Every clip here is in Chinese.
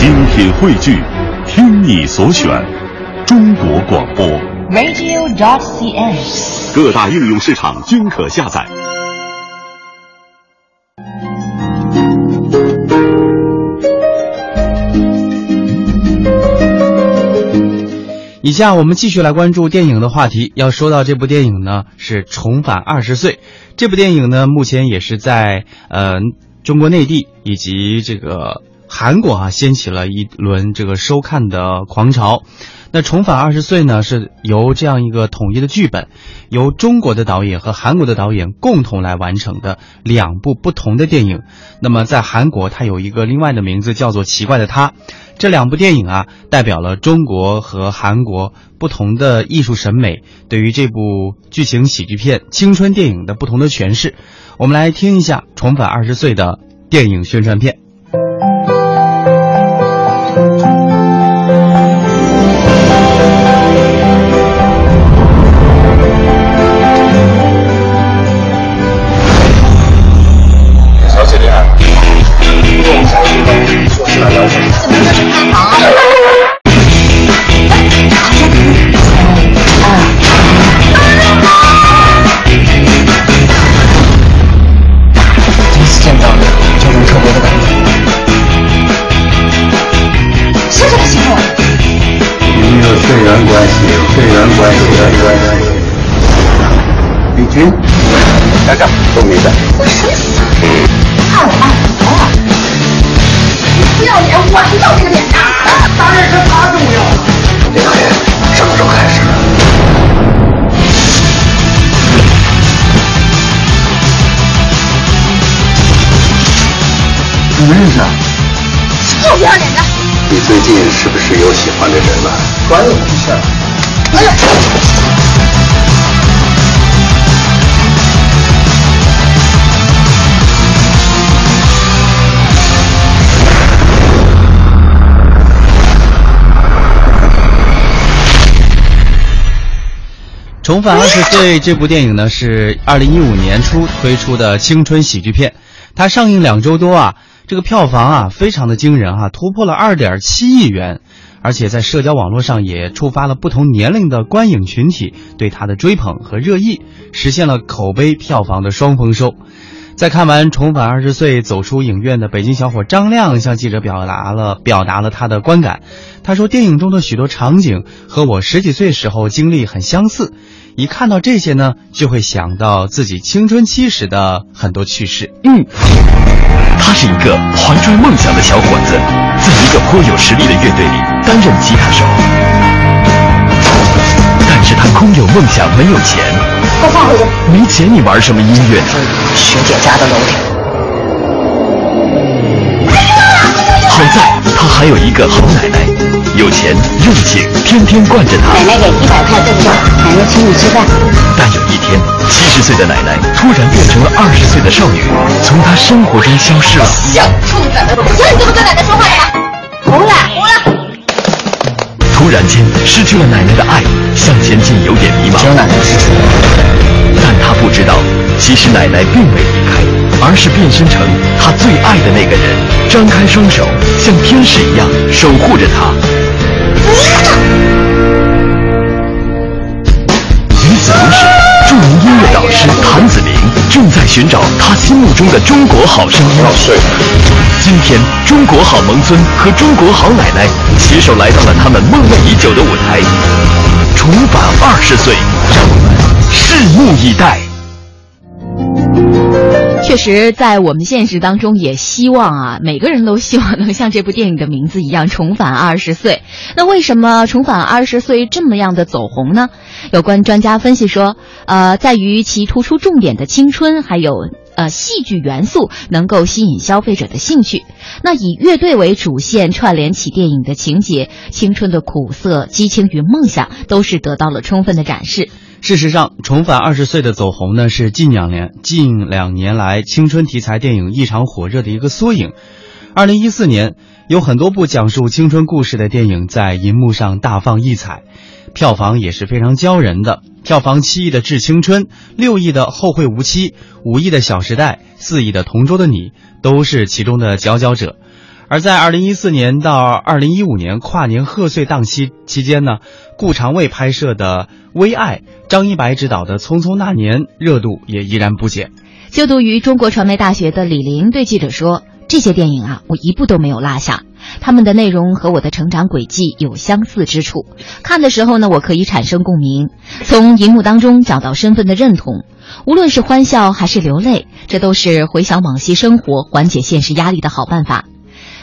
精品汇聚，听你所选，中国广播。radio.dot.cn，。各大应用市场均可下载。以下我们继续来关注电影的话题。要说到这部电影呢，是《重返二十岁》。这部电影呢，目前也是在呃中国内地以及这个韩国啊，掀起了一轮这个收看的狂潮。那《重返二十岁》呢，是由这样一个统一的剧本，由中国的导演和韩国的导演共同来完成的两部不同的电影。那么在韩国，它有一个另外的名字叫做《奇怪的他》。这两部电影啊，代表了中国和韩国不同的艺术审美对于这部剧情喜剧片、青春电影的不同的诠释。我们来听一下《重返二十岁》的电影宣传片。我还要这个脸呢！当然是他重要了。这导演什么时候开始？你们认识啊？臭不要脸的！你最近是不是有喜欢的人了？关我屁事儿。哎呀！《重返二十岁》这部电影呢，是二零一五年初推出的青春喜剧片。它上映两周多啊，这个票房啊非常的惊人啊，突破了二点七亿元，而且在社交网络上也触发了不同年龄的观影群体对它的追捧和热议，实现了口碑、票房的双丰收。在看完《重返二十岁》走出影院的北京小伙张亮向记者表达了表达了他的观感。他说，电影中的许多场景和我十几岁时候经历很相似，一看到这些呢，就会想到自己青春期时的很多趣事。嗯，他是一个怀揣梦想的小伙子，在一个颇有实力的乐队里担任吉他手。但是他空有梦想，没有钱。给我放回去！没钱你玩什么音乐呢？学姐家的楼顶。好在他还有一个好奶奶，有钱任性，天天惯着他。奶奶给一百块对不对？奶奶请你吃饭。但有一天，七十岁的奶奶突然变成了二十岁的少女，从她生活中消失了。行，冲奶奶！行，你怎么跟奶奶说话的吗？胡了，胡了！突然间失去了奶奶的爱，向前进有点迷茫。但他不知道，其实奶奶并未离开，而是变身成他最爱的那个人，张开双手，像天使一样守护着他。正在寻找他心目中的中国好声音。今天，中国好萌尊和中国好奶奶携手来到了他们梦寐已久的舞台，重返二十岁，让我们拭目以待。确实，在我们现实当中，也希望啊，每个人都希望能像这部电影的名字一样重返二十岁。那为什么重返二十岁这么样的走红呢？有关专家分析说，呃，在于其突出重点的青春，还有呃戏剧元素能够吸引消费者的兴趣。那以乐队为主线串联起电影的情节，青春的苦涩、激情与梦想都是得到了充分的展示。事实上，重返二十岁的走红呢，是近两年近两年来青春题材电影异常火热的一个缩影。二零一四年，有很多部讲述青春故事的电影在银幕上大放异彩，票房也是非常骄人的。票房七亿的《致青春》，六亿的《后会无期》，五亿的《小时代》，四亿的《同桌的你》，都是其中的佼佼者。而在二零一四年到二零一五年跨年贺岁档期期间呢，顾长卫拍摄的《微爱》，张一白执导的《匆匆那年》热度也依然不减。就读于中国传媒大学的李玲对记者说：“这些电影啊，我一部都没有落下，他们的内容和我的成长轨迹有相似之处。看的时候呢，我可以产生共鸣，从荧幕当中找到身份的认同。无论是欢笑还是流泪，这都是回想往昔生活、缓解现实压力的好办法。”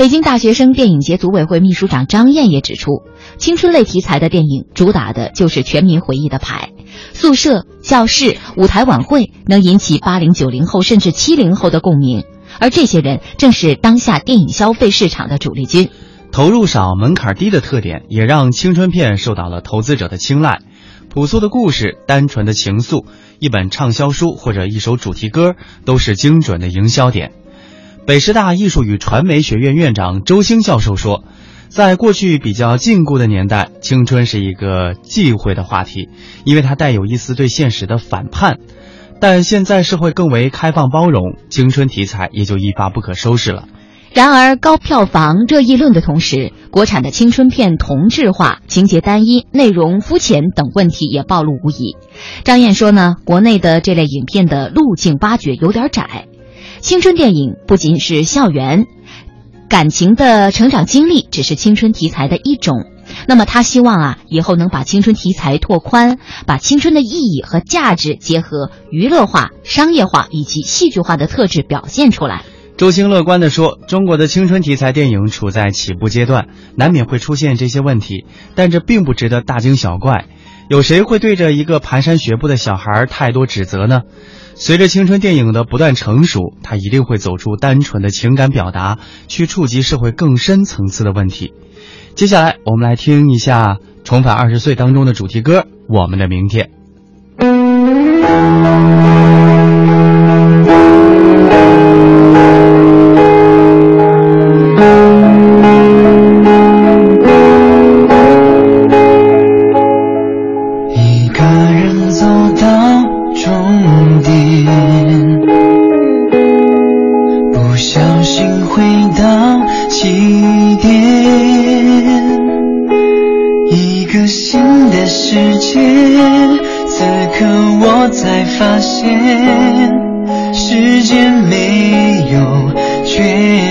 北京大学生电影节组委会秘书长张燕也指出，青春类题材的电影主打的就是全民回忆的牌，宿舍、教室、舞台晚会能引起八零九零后甚至七零后的共鸣，而这些人正是当下电影消费市场的主力军。投入少、门槛低的特点，也让青春片受到了投资者的青睐。朴素的故事、单纯的情愫、一本畅销书或者一首主题歌，都是精准的营销点。北师大艺术与传媒学院院长周星教授说，在过去比较禁锢的年代，青春是一个忌讳的话题，因为它带有一丝对现实的反叛。但现在社会更为开放包容，青春题材也就一发不可收拾了。然而，高票房热议论的同时，国产的青春片同质化、情节单一、内容肤浅等问题也暴露无遗。张燕说呢，国内的这类影片的路径挖掘有点窄。青春电影不仅是校园感情的成长经历，只是青春题材的一种。那么他希望啊，以后能把青春题材拓宽，把青春的意义和价值结合娱乐化、商业化以及戏剧化的特质表现出来。周星乐观地说：“中国的青春题材电影处在起步阶段，难免会出现这些问题，但这并不值得大惊小怪。有谁会对着一个蹒跚学步的小孩儿太多指责呢？随着青春电影的不断成熟，他一定会走出单纯的情感表达，去触及社会更深层次的问题。接下来我们来听一下《重返二十岁》当中的主题歌《我们的明天》。新的世界此刻我才发现时间没有绝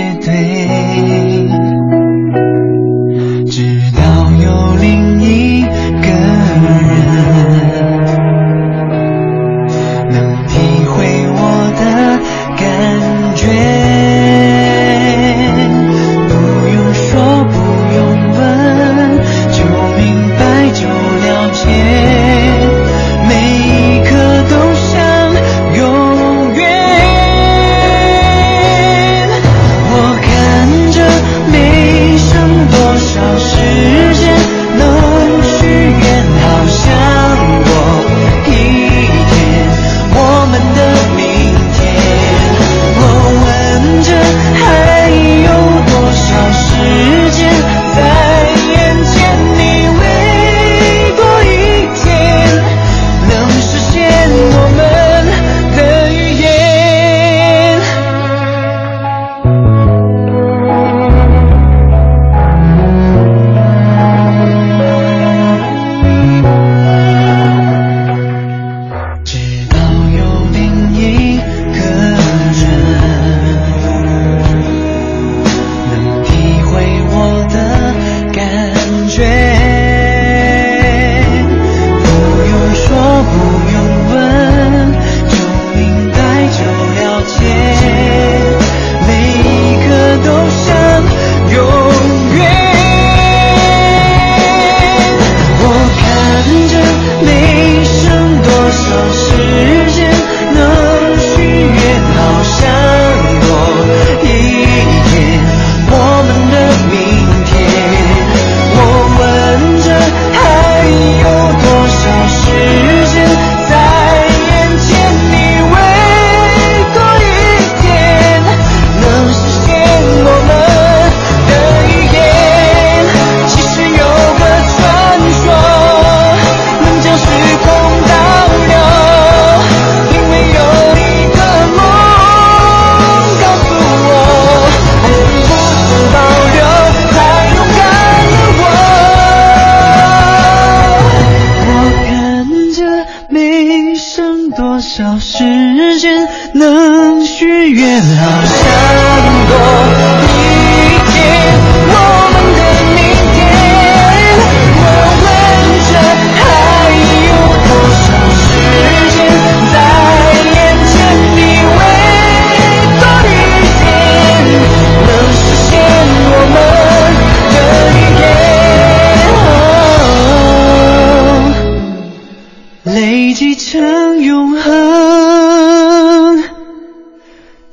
能永恒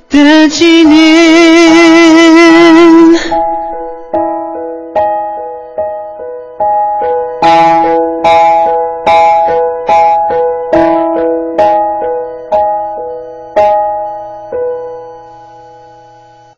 的纪念。